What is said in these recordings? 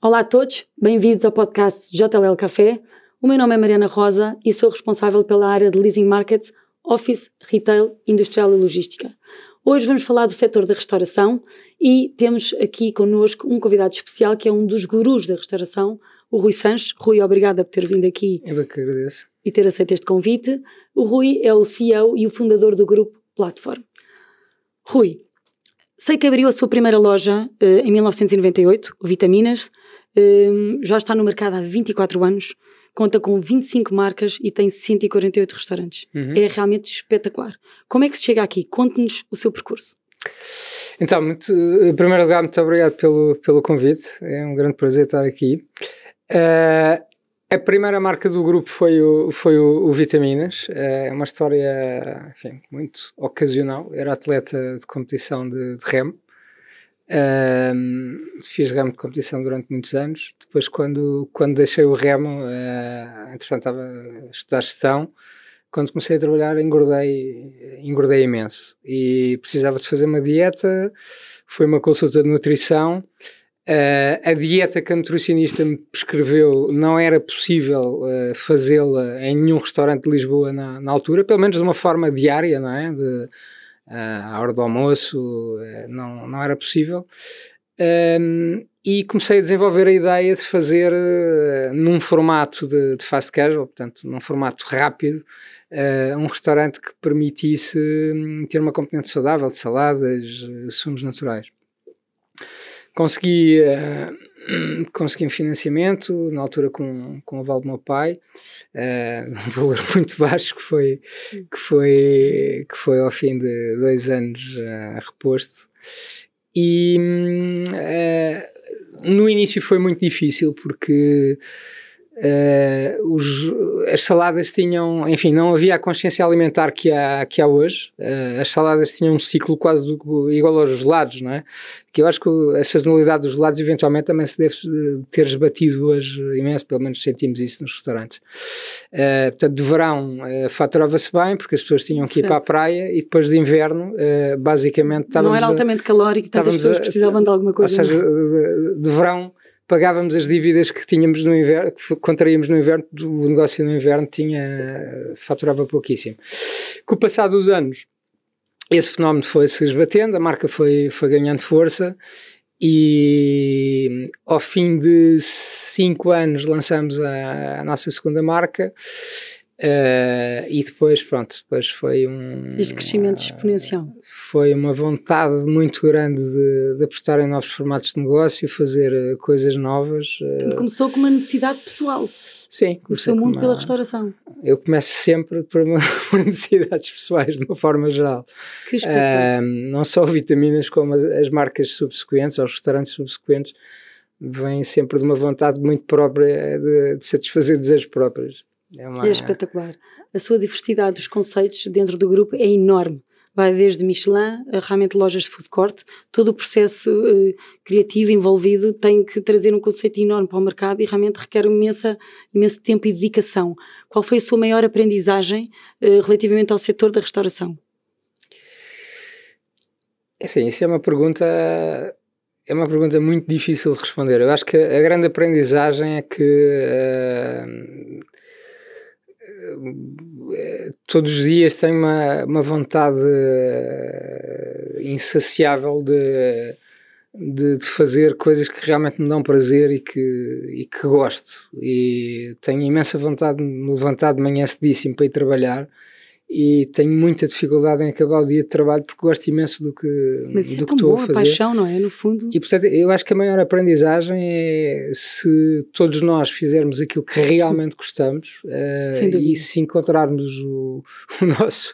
Olá a todos, bem-vindos ao podcast JLL Café. O meu nome é Mariana Rosa e sou responsável pela área de Leasing Markets, Office, Retail, Industrial e Logística. Hoje vamos falar do setor da restauração e temos aqui connosco um convidado especial que é um dos gurus da restauração, o Rui Sanches. Rui, obrigada por ter vindo aqui. Eu que agradeço. E ter aceito este convite. O Rui é o CEO e o fundador do grupo Platform. Rui, sei que abriu a sua primeira loja uh, em 1998, o Vitaminas, uh, já está no mercado há 24 anos, conta com 25 marcas e tem 148 restaurantes. Uhum. É realmente espetacular. Como é que se chega aqui? Conte-nos o seu percurso. Então, muito, em primeiro lugar, muito obrigado pelo, pelo convite. É um grande prazer estar aqui. Uh, a primeira marca do grupo foi o, foi o, o Vitaminas. É uma história enfim, muito ocasional. Era atleta de competição de, de remo. Uh, fiz remo de competição durante muitos anos. Depois, quando, quando deixei o remo, uh, entretanto estava a estudar gestão. Quando comecei a trabalhar, engordei, engordei imenso e precisava de fazer uma dieta. Foi uma consulta de nutrição Uh, a dieta que a nutricionista me prescreveu não era possível uh, fazê-la em nenhum restaurante de Lisboa na, na, altura, pelo menos de uma forma diária, não é? De, à hora do almoço, não, não era possível. Um, e comecei a desenvolver a ideia de fazer num formato de, de, fast casual, portanto, num formato rápido, um restaurante que permitisse um, ter uma componente saudável de saladas, sumos naturais consegui, uh, consegui um financiamento, na altura com, com o aval do meu pai, uh, um valor muito baixo que foi, que foi, que foi ao fim de dois anos uh, reposto. E no início foi muito difícil porque Uh, os, as saladas tinham, enfim, não havia a consciência alimentar que há, que há hoje. Uh, as saladas tinham um ciclo quase do, igual aos gelados, não é? Que eu acho que a sazonalidade dos gelados eventualmente também se deve ter esbatido hoje imenso, pelo menos sentimos isso nos restaurantes. Uh, portanto, de verão faturava-se bem porque as pessoas tinham que certo. ir para a praia e depois de inverno, basicamente estávamos. Não era altamente a, calórico, tantas pessoas a, precisavam de alguma coisa. Ou seja, de, de verão pagávamos as dívidas que tínhamos no inverno, que contraíamos no inverno, o negócio no inverno tinha, faturava pouquíssimo. Com o passar dos anos, esse fenómeno foi-se esbatendo, a marca foi, foi ganhando força e ao fim de cinco anos lançamos a, a nossa segunda marca Uh, e depois, pronto, depois foi um. Este crescimento exponencial. Foi uma vontade muito grande de, de apostar em novos formatos de negócio, fazer uh, coisas novas. Uh, começou com uma necessidade pessoal. Sim, o seu mundo uma, pela restauração. Eu começo sempre por, uma, por necessidades pessoais, de uma forma geral. Que uh, Não só vitaminas, como as, as marcas subsequentes, aos restaurantes subsequentes, vêm sempre de uma vontade muito própria de, de satisfazer desejos próprios. É, uma... é espetacular. A sua diversidade dos conceitos dentro do grupo é enorme. Vai desde Michelin a realmente lojas de food court. Todo o processo uh, criativo envolvido tem que trazer um conceito enorme para o mercado e realmente requer imensa, imenso tempo e dedicação. Qual foi a sua maior aprendizagem uh, relativamente ao setor da restauração? É sim, isso é uma pergunta é uma pergunta muito difícil de responder. Eu acho que a grande aprendizagem é que uh, todos os dias tenho uma, uma vontade uh, insaciável de, de, de, fazer coisas que realmente me dão prazer e que, e que gosto. E tenho imensa vontade de me levantar de manhã cedíssimo para ir trabalhar e tenho muita dificuldade em acabar o dia de trabalho porque gosto imenso do que, Mas do é que estou a fazer. paixão, não é? No fundo. E portanto, eu acho que a maior aprendizagem é se todos nós fizermos aquilo que realmente gostamos uh, e se encontrarmos o, o nosso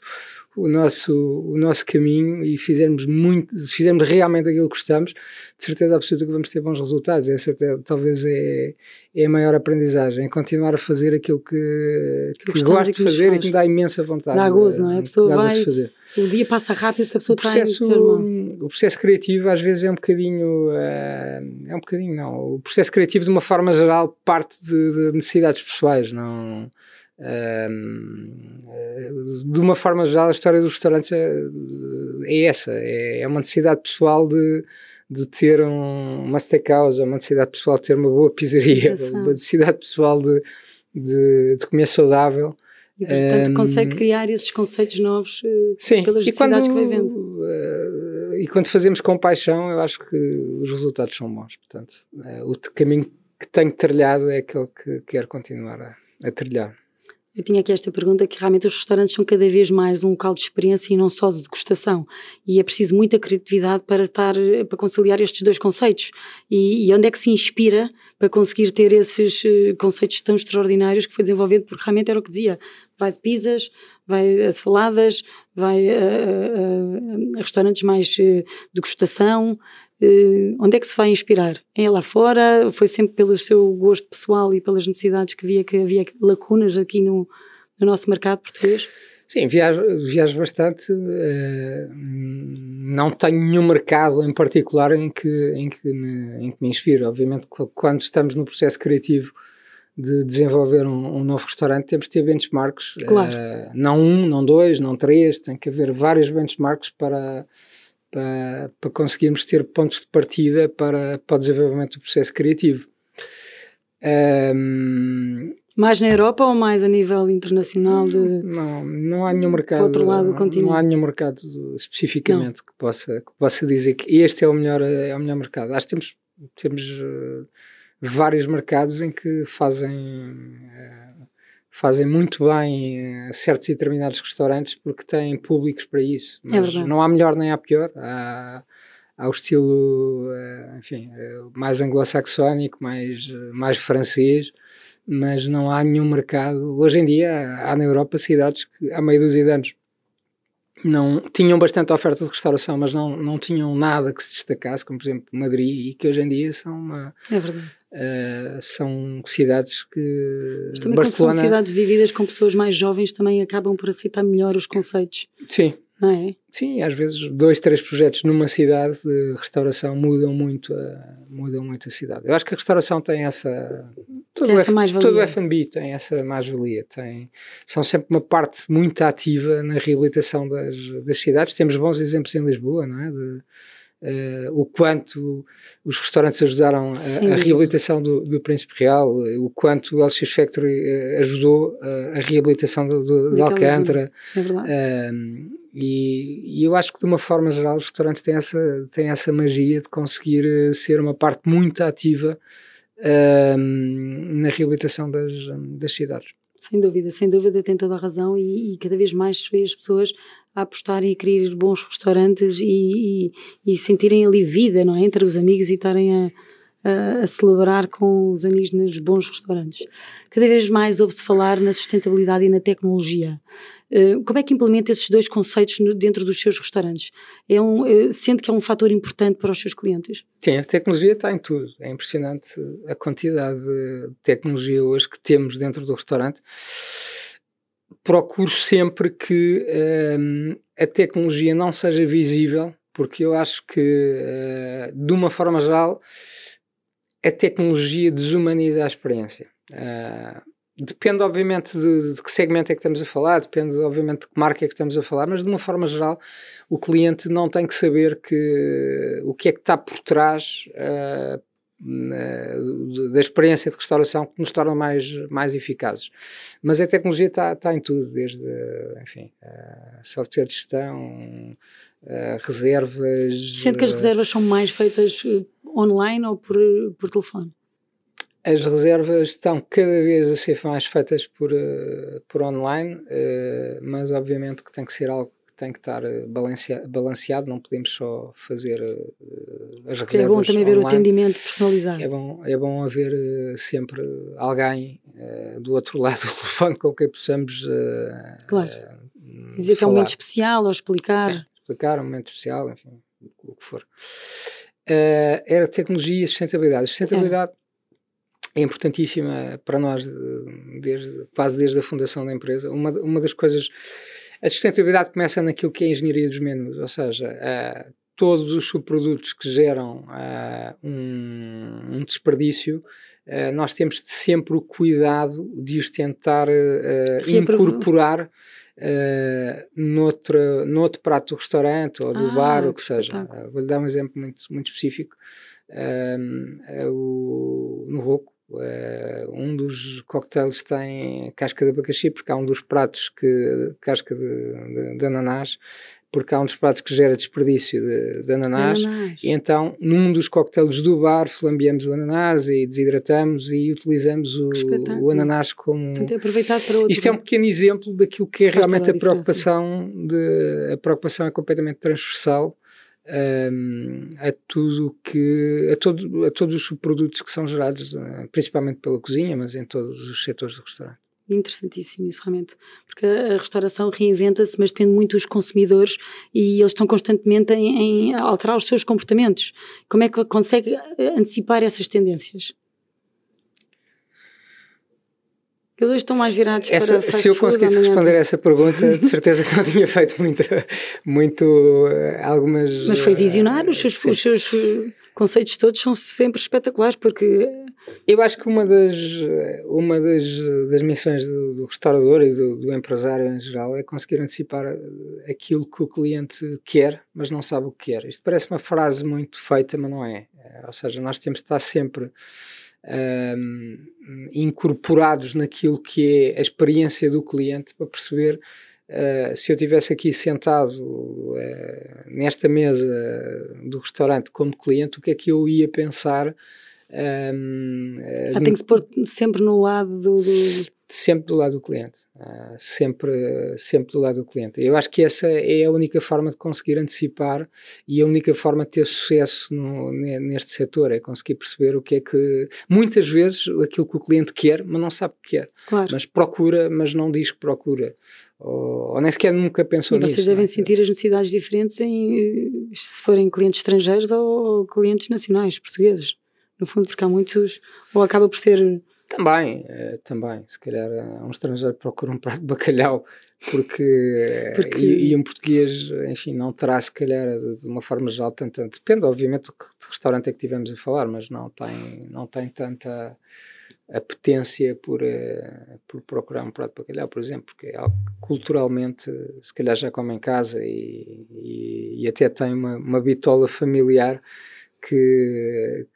o nosso, o nosso caminho e fizermos muito, fizermos realmente aquilo que gostamos, de certeza absoluta que vamos ter bons resultados. Essa até, talvez é, é a maior aprendizagem, é continuar a fazer aquilo que, que, que gosto de fazer e que me dá imensa vontade. Dá gozo, não é? A pessoa vai, fazer. o dia passa rápido que a pessoa o processo, está em O processo criativo às vezes é um bocadinho, uh, é um bocadinho não, o processo criativo de uma forma geral parte de, de necessidades pessoais, não de uma forma geral, a história dos restaurantes é, é essa: é, é, uma necessidade pessoal de, de ter um, uma steakhouse, uma necessidade pessoal de ter uma boa pizzaria, uma necessidade pessoal de, de, de comer saudável. E portanto um, consegue criar esses conceitos novos uh, sim, pelas necessidades quando, que vai vendo. Uh, e quando fazemos com paixão, eu acho que os resultados são bons. Portanto, uh, o caminho que tenho trilhado é aquele que quero continuar a, a trilhar. Eu tinha aqui esta pergunta que realmente os restaurantes são cada vez mais um local de experiência e não só de degustação. E é preciso muita criatividade para estar para conciliar estes dois conceitos. E, e onde é que se inspira para conseguir ter esses uh, conceitos tão extraordinários que foi desenvolvido? Porque realmente era o que dizia: vai de pizzas, vai a saladas, vai a, a, a restaurantes mais uh, degustação, Uh, onde é que se vai inspirar? É lá fora? Foi sempre pelo seu gosto pessoal e pelas necessidades que via que havia lacunas aqui no, no nosso mercado português? Sim, viajo, viajo bastante. Uh, não tenho nenhum mercado em particular em que, em, que me, em que me inspiro. Obviamente, quando estamos no processo criativo de desenvolver um, um novo restaurante, temos de ter benchmarks. Claro. Uh, não um, não dois, não três, tem que haver vários benchmarks para para, para conseguirmos ter pontos de partida para, para o desenvolvimento do processo criativo. Um, mais na Europa ou mais a nível internacional? De, não, não há nenhum mercado. outro lado do continente. Não há nenhum mercado especificamente que possa, que possa dizer que este é o melhor, é o melhor mercado. Acho que temos, temos uh, vários mercados em que fazem. Fazem muito bem certos e determinados restaurantes porque têm públicos para isso. É Mas é não há melhor nem há pior. Há, há o estilo, uh, enfim, uh, mais anglo-saxónico, mais, mais francês, mas não há nenhum mercado. Hoje em dia há na Europa cidades que há meio dúzia de anos não tinham bastante oferta de restauração, mas não, não tinham nada que se destacasse, como por exemplo Madrid, e que hoje em dia são uma. É verdade. Uh, são cidades que. Mas também Barcelona... são cidades vividas com pessoas mais jovens, também acabam por aceitar melhor os conceitos. Sim. Não é? Sim, às vezes dois, três projetos numa cidade de restauração mudam muito a, mudam muito a cidade. Eu acho que a restauração tem essa todo, tem essa o, todo o F&B tem essa mais-valia. Tem, são sempre uma parte muito ativa na reabilitação das, das cidades. Temos bons exemplos em Lisboa, não é? De, Uh, o quanto os restaurantes ajudaram a, a reabilitação do, do, Príncipe Real, o quanto o LX Factory uh, ajudou uh, a reabilitação do, do, de Alcântara. É verdade. E, e, eu acho que de uma forma geral os restaurantes têm essa, têm essa magia de conseguir ser uma parte muito ativa na reabilitação das, das cidades. Sem dúvida, sem dúvida, tem toda a razão e, e cada vez mais se vê as pessoas a apostarem e querer bons restaurantes e, e, e, sentirem ali vida, não é? Entre os amigos e estarem a, a, celebrar com os amigos nos bons restaurantes. Cada vez mais ouve-se falar na sustentabilidade e na tecnologia. Uh, como é que implementa esses dois conceitos dentro dos seus restaurantes? É um, uh, sente que é um fator importante para os seus clientes? Sim, a tecnologia está em tudo. É impressionante a quantidade de tecnologia hoje que temos dentro do restaurante. Procuro sempre que um, a tecnologia não seja visível, porque eu acho que, uh, de uma forma geral, a tecnologia desumaniza a experiência. Uh, depende, obviamente, de, de, que segmento é que estamos a falar, depende, obviamente, de que marca é que estamos a falar, mas de uma forma geral, o cliente não tem que saber que, o que é que está por trás uh, da experiência de restauração que nos torna mais, mais eficazes. Mas a tecnologia está, está em tudo, desde, enfim, uh, software de gestão, uh, reservas. Sendo que as reservas são mais feitas online ou por, por telefone? As reservas estão cada vez a ser mais feitas por, uh, por online, uh, mas obviamente que tem que ser algo que tem que estar eh, balanceado, não podemos só fazer as reservas. É bom também ver o atendimento personalizado. É bom, é bom haver sempre alguém do outro lado do telefone com quem possamos. claro. Dizer que é um momento especial ou explicar. Sim, explicar um momento especial, enfim, o que for uh, era tecnologia e sustentabilidade. A sustentabilidade é. é importantíssima para nós desde, quase desde a fundação da empresa. Uma, uma das coisas, a sustentabilidade começa naquilo que é a engenharia dos menus, ou seja, uh, todos os subprodutos que geram uh, um, um, desperdício, uh, nós temos sempre o cuidado de os tentar uh, incorporar uh, noutro, noutro prato do restaurante ou do ah, bar, o que seja. Uh, Vou-lhe dar um exemplo muito, muito específico. O, no Roco, um dos coquetéis tem casca de abacaxi, porque há um dos pratos que casca de, de, de ananás, porque há um dos pratos que gera desperdício de, de ananás, ananás, e então num dos coquetéis do bar flambeamos o ananás e desidratamos e utilizamos o, o ananás como é aproveitado para outro. Isto é um pequeno exemplo daquilo que é realmente a preocupação de, a preocupação é completamente transversal um, a tudo que a, todo, a todos os subprodutos que são gerados uh, principalmente pela cozinha mas em todos os setores do restaurante Interessantíssimo isso, realmente. Porque a restauração reinventa-se, mas depende muito dos consumidores e eles estão constantemente em, em alterar os seus comportamentos. Como é que consegue antecipar essas tendências? Eles estão mais virados essa, para Se eu conseguisse responder a essa pergunta, de certeza que não tinha feito muito, muito eh, algumas... Mas foi visionário, os seus, os seus conceitos todos são sempre espetaculares, porque eu acho que uma das, uma das, das missões do, do restaurador e do, do, empresário em geral é conseguir antecipar aquilo que o cliente quer, mas não sabe o que quer. Isto parece uma frase muito feita, mas não é ou seja, nós temos de estar sempre um, incorporados naquilo que é a experiência do cliente para perceber Uh, se eu tivesse aqui sentado uh, nesta mesa do restaurante como cliente, o que é que eu ia pensar? Um, ah, tem que se pôr sempre no lado do, do... Sempre do lado do cliente. Uh, sempre, sempre do lado do cliente. Eu acho que essa é a única forma de conseguir antecipar e a única forma de ter sucesso no, neste setor é conseguir perceber o que é que. Muitas vezes aquilo que o cliente quer, mas não sabe o que quer. Claro. Mas procura, mas não diz que procura. Ou, ou nem sequer nunca pensou nisso. E vocês devem é? sentir as necessidades diferentes em, se forem clientes estrangeiros ou clientes nacionais, portugueses no fundo, porque há muitos, ou acaba por ser. Também, é, também. Se calhar um estrangeiro procura um prato de bacalhau porque, porque... E, e, um português, enfim, não terá se calhar de uma forma geral tanta, depende obviamente do que de restaurante é que tivemos a falar, mas não tem, não tem tanta apetência por, por procurar um prato de bacalhau, por exemplo, porque é algo que culturalmente se calhar já come em casa e, e, e até tem uma, uma bitola familiar que,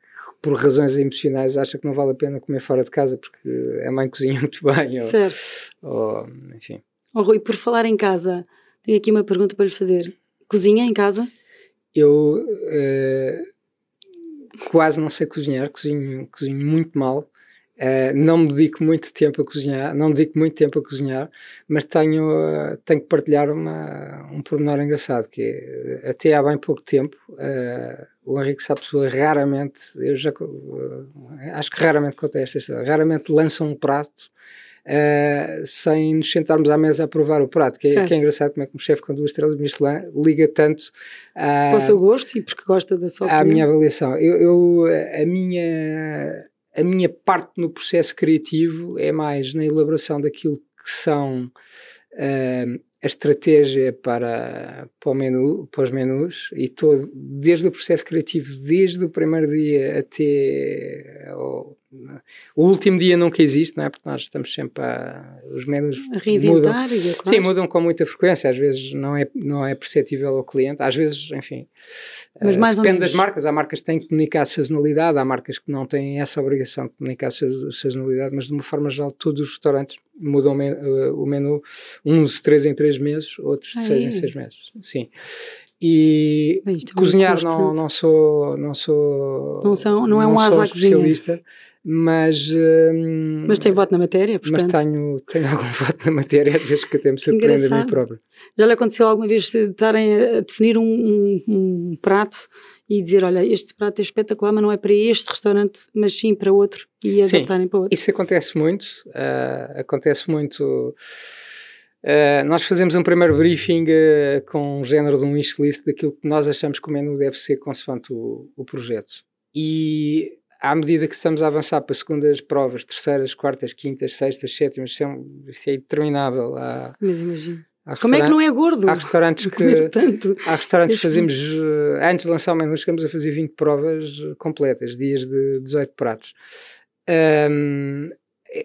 por razões emocionais acha que não vale a pena comer fora de casa porque a mãe cozinha muito bem. Certo. Ou, enfim. Oh, Rui, por falar em casa, tenho aqui uma pergunta para lhe fazer. Cozinha em casa? Eu uh, quase não sei cozinhar, cozinho, cozinho muito mal. Uh, não me dedico muito tempo a cozinhar, não me dedico muito tempo a cozinhar, mas tenho, uh, tenho que partilhar uma, um pormenor engraçado, que é, até há bem pouco tempo, uh, o Henrique Sapessoa raramente, eu já acho que raramente contei esta história, raramente lança um prato sem nos sentarmos à mesa a provar o prato, que é, que é engraçado como é que um chefe com duas estrelas de Michelin liga tanto a, ao seu gosto e porque gosta da sua à minha avaliação. Eu, eu a minha a minha parte no processo criativo é mais na elaboração daquilo que são uh, a estratégia para, para, menu, para os menus e todo, desde o processo criativo, desde o primeiro dia até o, o último dia nunca existe, não é? Porque nós estamos sempre a. Os menus a reinventar mudam. E claro. Sim, mudam com muita frequência. Às vezes não é, não é perceptível ao cliente, às vezes, enfim. Mas uh, mais depende das marcas. Há marcas que têm que comunicar a sazonalidade, há marcas que não têm essa obrigação de comunicar a sazonalidade, mas de uma forma geral, todos os restaurantes mudam o menu, uns de 3 em 3 meses, outros de 6 em 6 meses. Sim. E Bem, é cozinhar não, não sou não sou não, são, não é um asa especialista mas hum, mas tem voto na matéria portanto. mas tenho tenho algum voto na matéria às vezes que até me surpreende a mim próprio. Já lhe aconteceu alguma vez estarem a definir um, um, um, prato e dizer olha este prato é espetacular mas não é para este restaurante mas sim para outro e adaptarem para outro? isso acontece muito uh, acontece muito Uh, nós fazemos um primeiro briefing uh, com um género de um wish list daquilo que nós achamos que o menu deve ser consoante o, o projeto. E à medida que estamos a avançar para segundas provas, terceiras, quartas, quintas, sextas, sétimas, isso é, é interminável. Há, Mas imagino. Como é que não é gordo? Há restaurantes que. Tanto. Há restaurantes que fazemos. Eh, antes de lançar o menu, chegamos a fazer 20 provas completas, dias de 18 pratos. Um, é,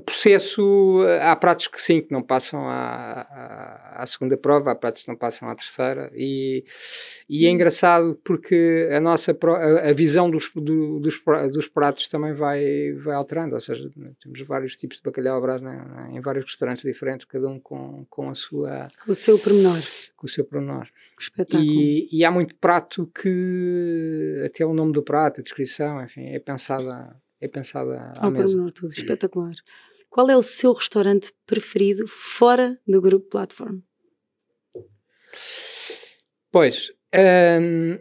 o processo, há pratos que sim, que não passam à, à, à, segunda prova, há pratos que não passam à terceira, e, e é hum. engraçado porque a nossa a, a visão dos, do, dos, dos pratos também vai, vai alterando, ou seja, temos vários tipos de bacalhau à brás né, em vários restaurantes diferentes, cada um com, com a sua... O seu pormenor. Com o seu pormenor. Espetáculo. E, e há muito prato que até o nome do prato, a descrição, enfim, é pensada é pensada à Ao mesa. pormenor, tudo espetacular. Qual é o seu restaurante preferido fora do grupo Platform? Pois, hum,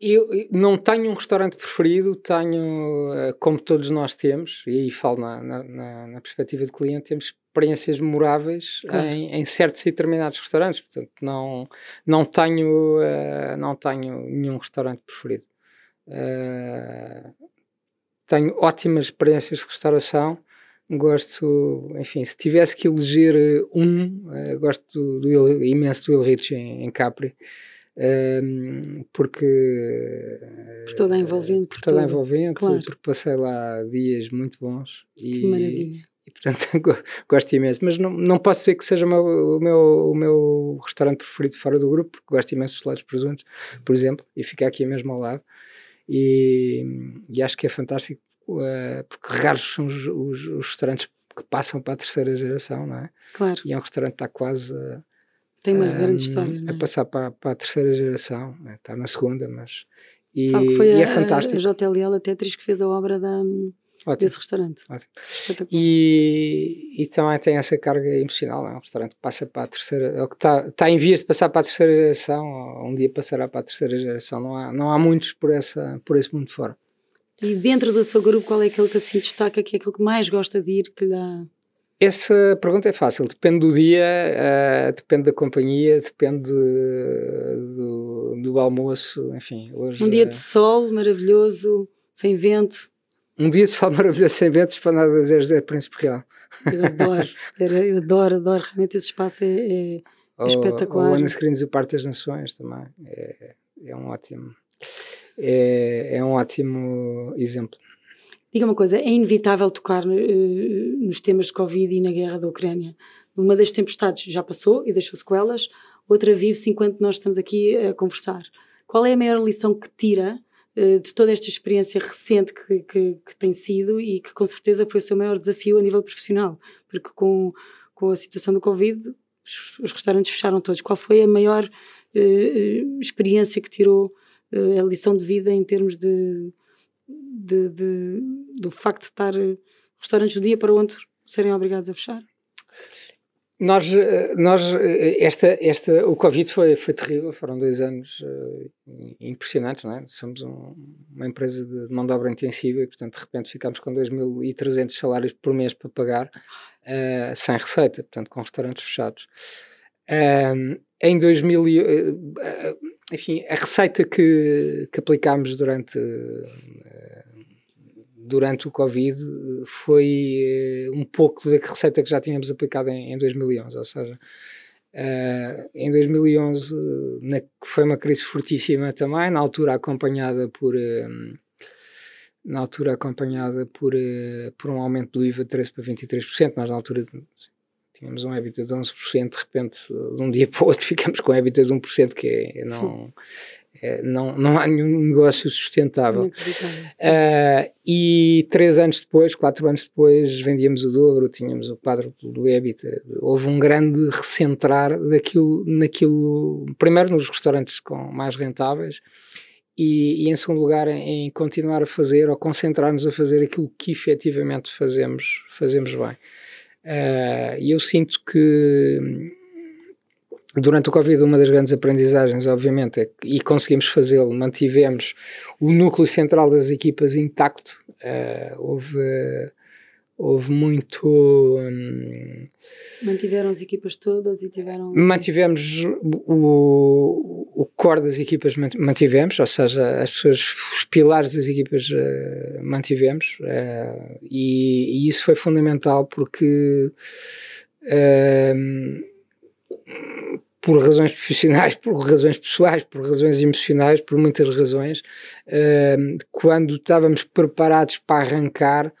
eu não tenho um restaurante preferido, tenho, eh, como todos nós temos, e aí falo na, na, na perspectiva de cliente, temos experiências memoráveis claro. em, em, certos e determinados restaurantes, portanto não, não, tenho, uh, não tenho nenhum restaurante preferido. Uh, tenho ótimas experiências de restauração. Gosto, enfim, se tivesse que eleger eh, um, uh, gosto do, do, imenso do Will Rich em, em Capri. Um, ehm, porque por toda a envolvente, por, por toda a envolvente, claro. porque passei lá dias muito bons e, que maravilha. e portanto gosto imenso, mas não, não posso dizer que seja o meu, o meu, o meu restaurante preferido fora do grupo, porque gosto imenso dos lados presuntos, por exemplo, e fica aqui mesmo ao lado e, e acho que é fantástico uh, porque raros são os, os, os, restaurantes que passam para a terceira geração, não é? Claro. E é um restaurante que está quase a, tem uma um, grande história, a passar para, para a terceira geração, né? está na segunda, mas e, Sabe que foi e a, é fantástico. A JLL até atriz que fez a obra da, Ótimo. desse restaurante. Ótimo. E, e também tem essa carga emocional, é um restaurante que passa para a terceira, é o que está, está em vias de passar para a terceira geração, ou um dia passará para a terceira geração, não há, não há muitos por, essa, por esse mundo fora. E dentro do seu grupo, qual é aquele que assim destaca, que é aquele que mais gosta de ir, que lhe dá... Essa pergunta é fácil, depende do dia, uh, depende da companhia, depende do, do, almoço, enfim. Hoje, um dia de sol maravilhoso, sem vento. Um dia de sol maravilhoso sem ventos para nada dizer José Príncipe Real. Eu adoro, eu adoro, adoro. Realmente esse espaço é, é, é espetacular. O Ana Screens e o Parque das Nações também. É, é um ótimo. É, é um ótimo exemplo. Diga uma coisa, é inevitável tocar uh, nos temas de Covid e na guerra da Ucrânia. Uma das tempestades já passou e deixou sequelas, outra vive-se enquanto nós estamos aqui a conversar. Qual é a maior lição que tira eh, de toda esta experiência recente que, que, que, tem sido e que com certeza foi o seu maior desafio a nível profissional, porque com, com a situação do Covid os, restaurantes fecharam todos. Qual foi a maior uh, experiência que tirou, uh, a lição de vida em termos de, de, de, do facto de estar restaurantes do dia para o outro serem obrigados a fechar? Nós, eh, nós eh, esta, esta, o Covid foi, foi terrível, foram dois anos uh, impressionantes, não é? Somos um, uma empresa de mão de obra intensiva e, portanto, de repente ficámos com 2.300 salários por mês para pagar, uh, sem receita, portanto, com restaurantes fechados. Uh, em 2000, enfim, a receita que, que aplicámos durante durante o Covid foi eh, um pouco da receita que já tínhamos aplicado em, em 2011, ou seja, em 2011 na, foi uma crise fortíssima também, na altura acompanhada por uh, na altura acompanhada por, por um aumento do IVA de 13 para 23%, nós na altura tínhamos um EBITDA de 11%, de repente de um dia para o outro ficamos com um EBITDA de 1%, que é, não, é, não, não há nenhum negócio sustentável. Uh, e três anos depois, quatro anos depois, vendíamos o dobro, tínhamos o quadro do EBITDA. Houve um grande recentrar daquilo, naquilo, primeiro nos restaurantes com mais rentáveis, e, e, em segundo lugar em, em continuar a fazer ou concentrar-nos a fazer aquilo que efetivamente fazemos, fazemos bem. Uh, e eu sinto que Durante o Covid, uma das grandes aprendizagens, obviamente, é, e conseguimos fazê-lo, mantivemos o núcleo central das equipas intacto. Uh, houve, houve muito. Um, Mantiveram as equipas todas e tiveram. Mantivemos o, o core das equipas, mantivemos, ou seja, as pessoas, os pilares das equipas uh, mantivemos, uh, e, e, isso foi fundamental porque. Uh, por razões profissionais, por razões pessoais, por razões emocionais, por muitas razões, uh, quando estávamos preparados para arrancar,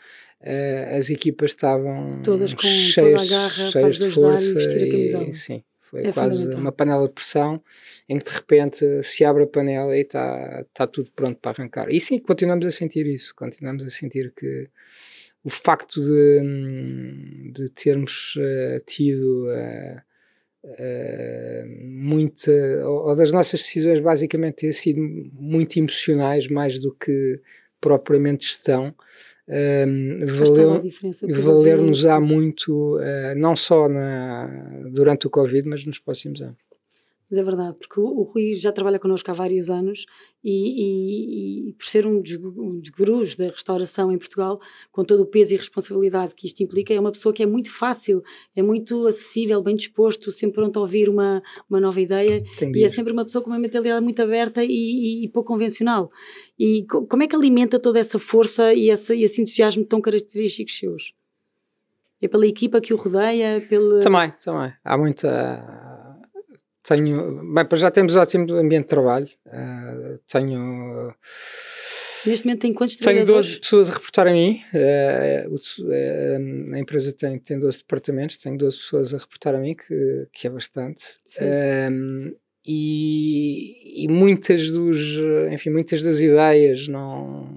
uh, as equipas estavam todas com cheias, toda a garra para de força e vestir a camisola. E, sim, foi É quase uma panela de pressão em que de repente se abre a panela e está tá tudo pronto para arrancar. E sim, continuamos a sentir isso, continuamos a sentir que o facto de, hum, de termos uh, tido uh, uh, muita, ou, ou das nossas decisões basicamente ter sido muito emocionais mais do que propriamente gestão, um, Faz toda a valeu, diferença. depois valer-nos há muito, uh, não só na, durante o Covid, mas nos próximos anos. Mas é verdade, porque o, o Rui já trabalha connosco há vários anos e, e- e por ser um dos, um dos gurus da restauração em Portugal, com todo o peso e responsabilidade que isto implica, é uma pessoa que é muito fácil, é muito acessível, bem disposto, sempre pronto a ouvir uma, uma nova ideia Tem e é sempre uma pessoa com uma mentalidade muito aberta e, e- pouco convencional. E co- como é que alimenta toda essa força e, essa, e esse entusiasmo tão característicos seus? É pela equipa que o rodeia? Pela... Também, também. Há muita. Tenho. Bem, para já temos ótimo ambiente de trabalho. Uh, tenho. Neste momento tem quantos Tenho trabalhadores? 12 pessoas a reportar a mim. Uh, uh, a empresa tem, tem 12 departamentos, tenho 12 pessoas a reportar a mim, que, que é bastante. Sim. Um, e, e muitas dos, enfim, muitas das ideias não,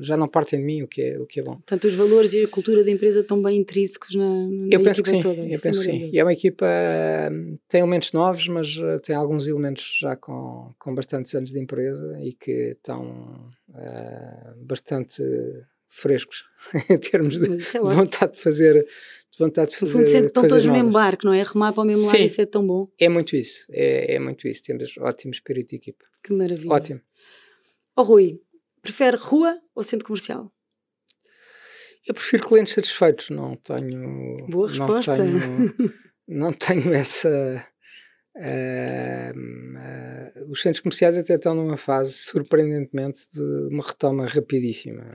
já não partem de mim, o que é, o que é bom. Portanto, os valores e a cultura da empresa estão bem intrínsecos na, na Eu penso que sim, toda. eu Isso é penso que sim. E é uma equipa, tem elementos novos, mas uh, tem alguns elementos já com, com bastantes anos de empresa e que estão uh, bastante frescos em termos de é vontade de fazer, de vontade de fundo, fazer sente que estão todos no mesmo barco, não é? Remar para o mesmo lado, isso é tão bom. É muito isso, é, é muito isso. Temos ótimo espírito de equipa. Que maravilha. Ótimo. Ó Rui, prefere rua ou centro comercial? Eu prefiro clientes satisfeitos, não tenho. Boa não resposta. tenho- não tenho essa. ah, ah, os centros comerciais até estão numa fase, surpreendentemente, de uma retoma rapidíssima.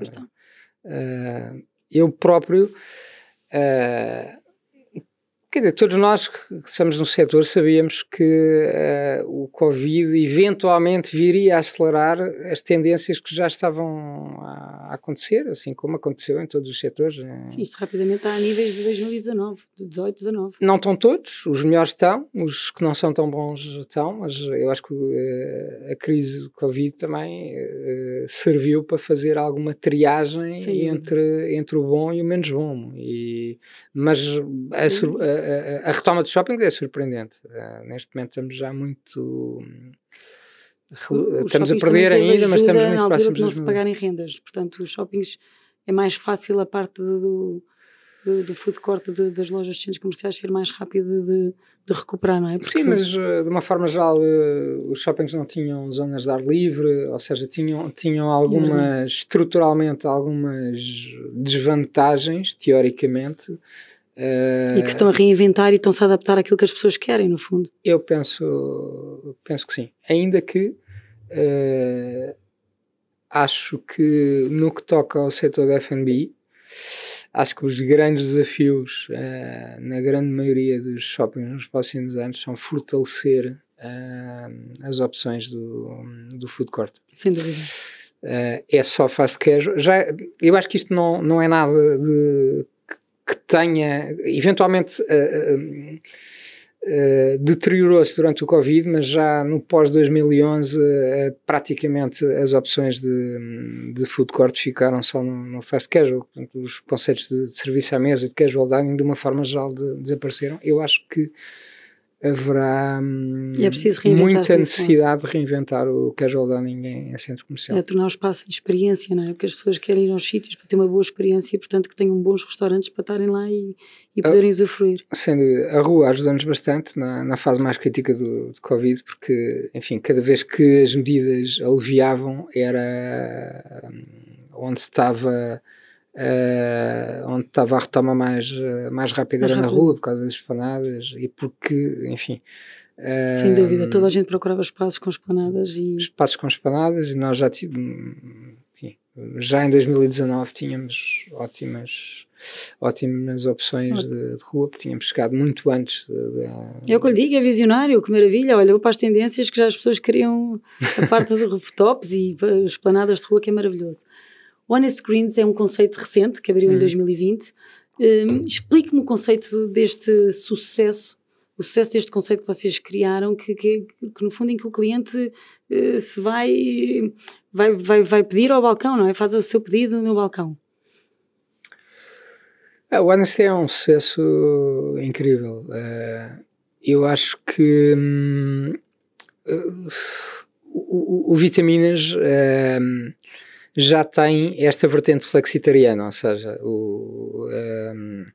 Ah, eu próprio, ah, quer dizer, todos nós que estamos no setor sabíamos que ah, o Covid eventualmente viria a acelerar as tendências que já estavam a acontecer, assim como aconteceu em todos os setores. Sim, isto rapidamente está a níveis de 2019, de 18, 19. Não estão todos, os melhores estão, os que não são tão bons estão, mas eu acho que eh, a crise do Covid também eh, serviu para fazer alguma triagem entre, entre o bom e o menos bom. E, mas a, a- a- a retoma dos shoppings é surpreendente. Eh, neste momento estamos já muito. Os estamos a perder ainda, mas estamos muito próximos não se pagarem rendas. Portanto, os shoppings é mais fácil a parte do, do, do, food court de- das lojas de centros comerciais ser mais rápido de, de recuperar, não é? Porque- Sim, mas eh, de uma forma geral eh, os shoppings não tinham zonas de ar livre, ou seja, tinham, tinham algumas, estruturalmente, algumas desvantagens, teoricamente. Eh, E que se estão a reinventar e estão-se a adaptar àquilo que as pessoas querem, no fundo. Eu penso, penso que sim. Ainda que eh, acho que no que toca ao setor da F&B, acho que os grandes desafios eh, na grande maioria dos shoppings nos próximos anos são fortalecer as opções do, do food court. Sem dúvida. Eh, é só fast casual. Já, eu acho que isto não, não é nada de tenha eventualmente eh, eh, deteriorou-se durante o Covid, mas já no pós 2011 eh, praticamente as opções de, de food court ficaram só no, no fast casual. Portanto, os conceitos de, de serviço à mesa, de casual dining, de uma forma geral de- desapareceram. Eu acho que haverá hum, é reinventar-se muita é? necessidade de reinventar o casual dining em, em centro comercial. É tornar o espaço de experiência, não é? Porque as pessoas querem ir aos sítios para ter uma boa experiência e, portanto, que tenham bons restaurantes para estarem lá e, e Ah. poderem usufruir. Sem dúvida. A rua ajudou-nos bastante na, na fase mais crítica do, do Covid, porque, enfim, cada vez que as medidas aliviavam era hum, onde estava. Eh, onde estava a retoma mais, eh, mais rápida Mais era na rua, por causa das esplanadas e porque, enfim. Sem eh, dúvida. Toda a gente procurava espaços com esplanadas e espaços com esplanadas e nós já tivemos, enfim, já em 2019 tínhamos ótimas, ótimas opções de, de rua, porque tínhamos chegado muito antes de, de- É o que eu lhe digo, é visionário, que maravilha. Olha, vou para as tendências que já as pessoas queriam a parte de rooftops e as planadas de rua, que é maravilhoso. Honest Greens é um conceito recente que abriu em 2020. Um, Explique-me o conceito deste sucesso, o sucesso deste conceito que vocês criaram, que, que, que no fundo em que o cliente uh, se vai, vai, vai, vai pedir ao balcão, não é? Faz o seu pedido no balcão. Ah, o Honest é um sucesso incrível. Uh, eu acho que hum, uh, o, o, Vitaminas uh, já tem esta vertente flexitariana, ou seja, o, um,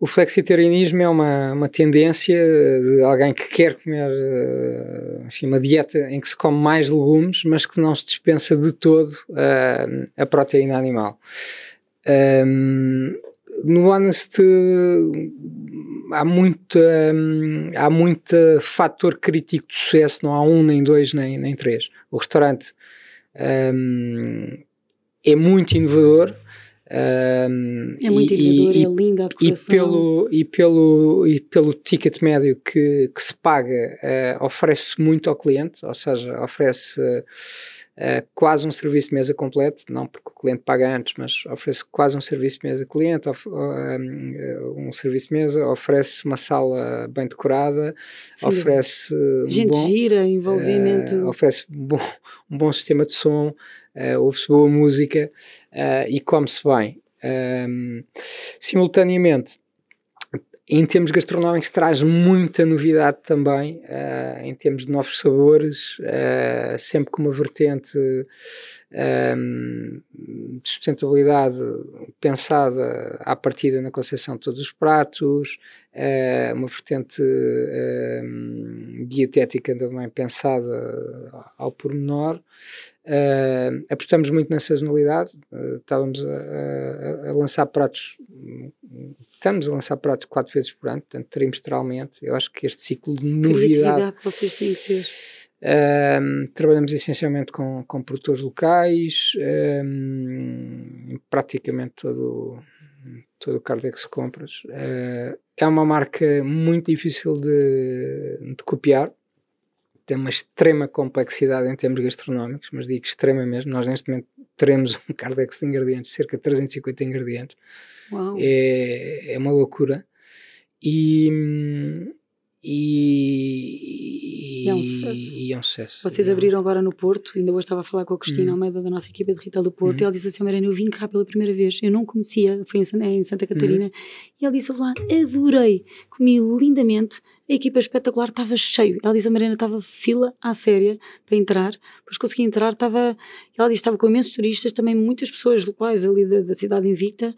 o flexitarianismo é uma, uma tendência de alguém que quer comer uh, enfim, uma dieta em que se come mais legumes, mas que não se dispensa de todo a proteína animal. Um, no Honest há muito, há muito fator crítico de sucesso, não há um, nem dois, nem, nem três. O restaurante um, é muito inovador. Um, é muito e, inovador, e, é linda a decoração. E pelo, e pelo, e pelo ticket médio que, que se paga, uh, oferece muito ao cliente, ou seja, oferece uh, quase um serviço de mesa completo, não porque o cliente paga antes, mas oferece quase um serviço de mesa cliente, of, um, um serviço de mesa, oferece uma sala bem decorada, Sim, oferece gente bom, gira, envolvimento, uh, oferece um bom, um bom sistema de som, uh, ouve-se boa música e come-se bem. Um, simultaneamente, em termos gastronómicos traz muita novidade também, uh, em termos de novos sabores, uh, sempre com uma vertente um, de sustentabilidade pensada à partida na concepção de todos os pratos, uh, uma vertente dietética também pensada ao pormenor. Uh, apostamos muito na sazonalidade, estávamos a, a, a, lançar pratos, estamos a lançar pratos quatro vezes por ano, portanto, trimestralmente. Eu acho que este ciclo de novidade. que vocês têm que ter. Uh, trabalhamos essencialmente com, com produtores locais, em praticamente todo, todo o Cardex Compras. é uma marca muito difícil de, de copiar tem uma extrema complexidade em termos gastronómicos, mas digo extrema mesmo. Nós neste momento teremos um cardex de ingredientes, cerca de 350 ingredientes. Uau. É, é uma loucura. E, e, e, é um sucesso. E é um sucesso. Vocês abriram agora no Porto, ainda hoje estava a falar com a Cristina uhum. Almeida da nossa equipa de Retail do Porto, uhum. e ela disse assim: Mariana, eu vim cá pela primeira vez, eu não conhecia, foi em, em Santa Catarina, uhum. e ela disse lá: adorei, comi lindamente, a equipa espetacular estava cheio. Ela disse: a Mariana estava fila à séria para entrar, depois consegui entrar, estava, ela disse: estava com imensos turistas, também muitas pessoas locais ali da, da cidade invicta,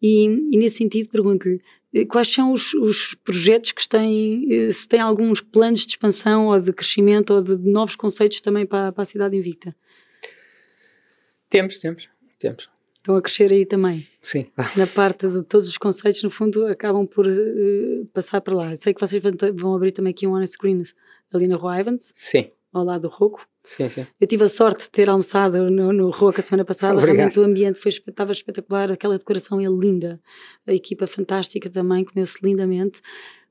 e, e nesse sentido pergunto-lhe quais são os, os, projetos que têm, eh, se têm alguns planos de expansão ou de crescimento ou de, novos conceitos também para, para, a cidade invicta? Temos, temos, temos. Estão a crescer aí também? Sim. Na parte de todos os conceitos, no fundo, acabam por uh, passar para lá. Sei que vocês vão abrir também aqui um Honest Screens ali na Rua Evans. Sim. Ao lado do Roco. Sim, sim. Eu tive a sorte de ter almoçado no, no Roca a semana passada. Obrigado. Realmente o ambiente foi, estava espetacular, aquela decoração é linda. A equipa fantástica também, comeu-se lindamente.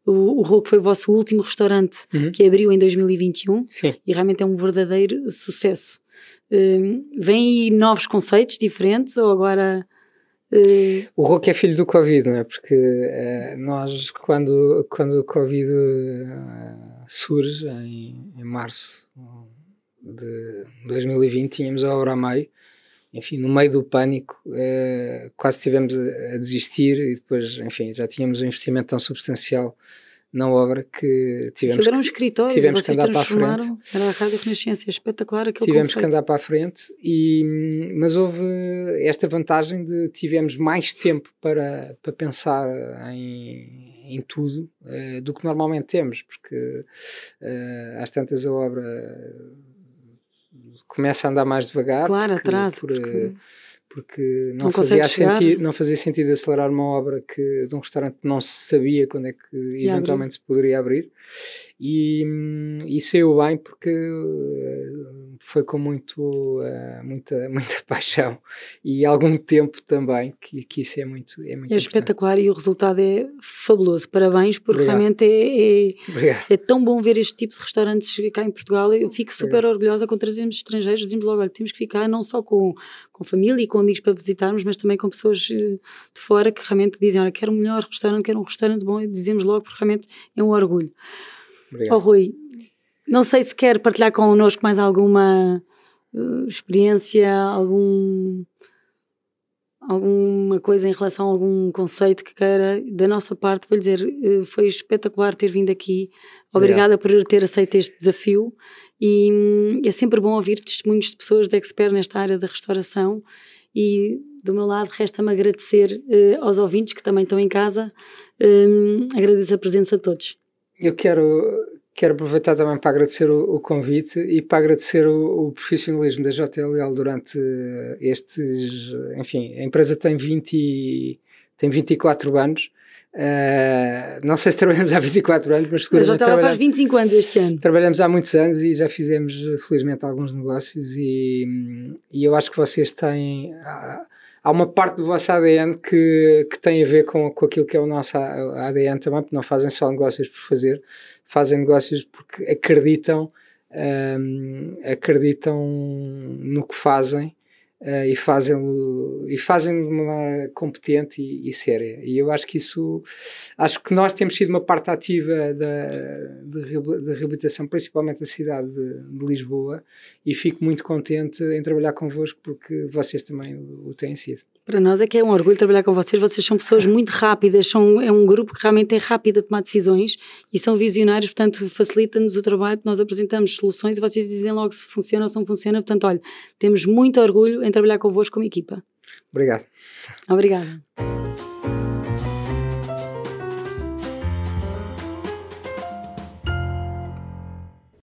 O, o Roco foi o vosso último restaurante uhum. que abriu em 2021 sim. e realmente é um verdadeiro sucesso. Uh, vêm aí novos conceitos diferentes ou agora. Uh... O Roco é filho do Covid, não é? Porque uh, nós, quando, quando o Covid uh, surge em, em março de 2020 tínhamos a obra a meio, enfim, no meio do pânico, eh, quase tivemos a, a, desistir e depois, enfim, já tínhamos um investimento tão substancial na obra que tivemos era um escritório, tivemos que andar para a frente. Era a Rádio Renascença, espetacular aquele Tivemos conceito. que andar para a frente, e, mas houve esta vantagem de tivemos mais tempo para, para pensar em, em tudo uh, do que normalmente temos, porque uh, às tantas a obra começa a andar mais devagar. Claro, porque, atrás. Por, porque, porque não, não, fazia sentido, não fazia sentido acelerar uma obra que, de um restaurante que não se sabia quando é que e eventualmente se poderia abrir. E, e saiu bem porque uh, foi com muito, uh, muita, muita paixão e algum tempo também, que, que isso é muito É, muito é espetacular e o resultado é fabuloso. Parabéns, porque Obrigado. realmente é, é, é, tão bom ver este tipo de restaurantes cá em Portugal. Eu fico super Obrigado. orgulhosa quando trazemos estrangeiros, dizemos logo, olha, temos que ficar não só com, com família e com amigos para visitarmos, mas também com pessoas eh, de fora que realmente dizem, olha, quero um melhor restaurante, quero um restaurante bom, e dizemos logo, porque realmente é um orgulho. Obrigado. Oh, Rui, não sei se quer partilhar connosco mais alguma uh, experiência, algum, alguma coisa em relação a algum conceito que queira. Da nossa parte, vou dizer, uh, foi espetacular ter vindo aqui. Obrigada por ter aceito este desafio. E hum, é sempre bom ouvir testemunhos de pessoas de expert nesta área da restauração. E do meu lado, resta-me agradecer uh, aos ouvintes que também estão em casa. Um, agradeço a presença de todos. Eu quero, quero aproveitar também para agradecer o, o convite e para agradecer o, o, profissionalismo da JLL durante estes. Enfim, a empresa tem, 20, tem 24 anos. Uh, não sei se trabalhamos há 24 anos, mas seguramente. A JLL faz 25 anos este ano. Trabalhamos há muitos anos e já fizemos, felizmente, alguns negócios. E, e eu acho que vocês têm há uma parte do vosso ADN que, que tem a ver com, com aquilo que é o nosso ADN também, porque não fazem só negócios por fazer, fazem negócios porque acreditam, um, acreditam no que fazem uh, e fazem e fazem de maneira competente e, e, séria. E eu acho que isso, acho que nós temos sido uma parte ativa da, da reabilitação, principalmente da cidade de, de, Lisboa, e fico muito contente em trabalhar convosco porque vocês também o, o têm sido. Para nós é que é um orgulho trabalhar com vocês. Vocês são pessoas muito rápidas, são, é um grupo que realmente é rápido a tomar decisões e são visionários, portanto, facilita-nos o trabalho. Nós apresentamos soluções e vocês dizem logo se funciona ou se não funciona. Portanto, olha, temos muito orgulho em trabalhar convosco como equipa. Obrigado. Obrigada.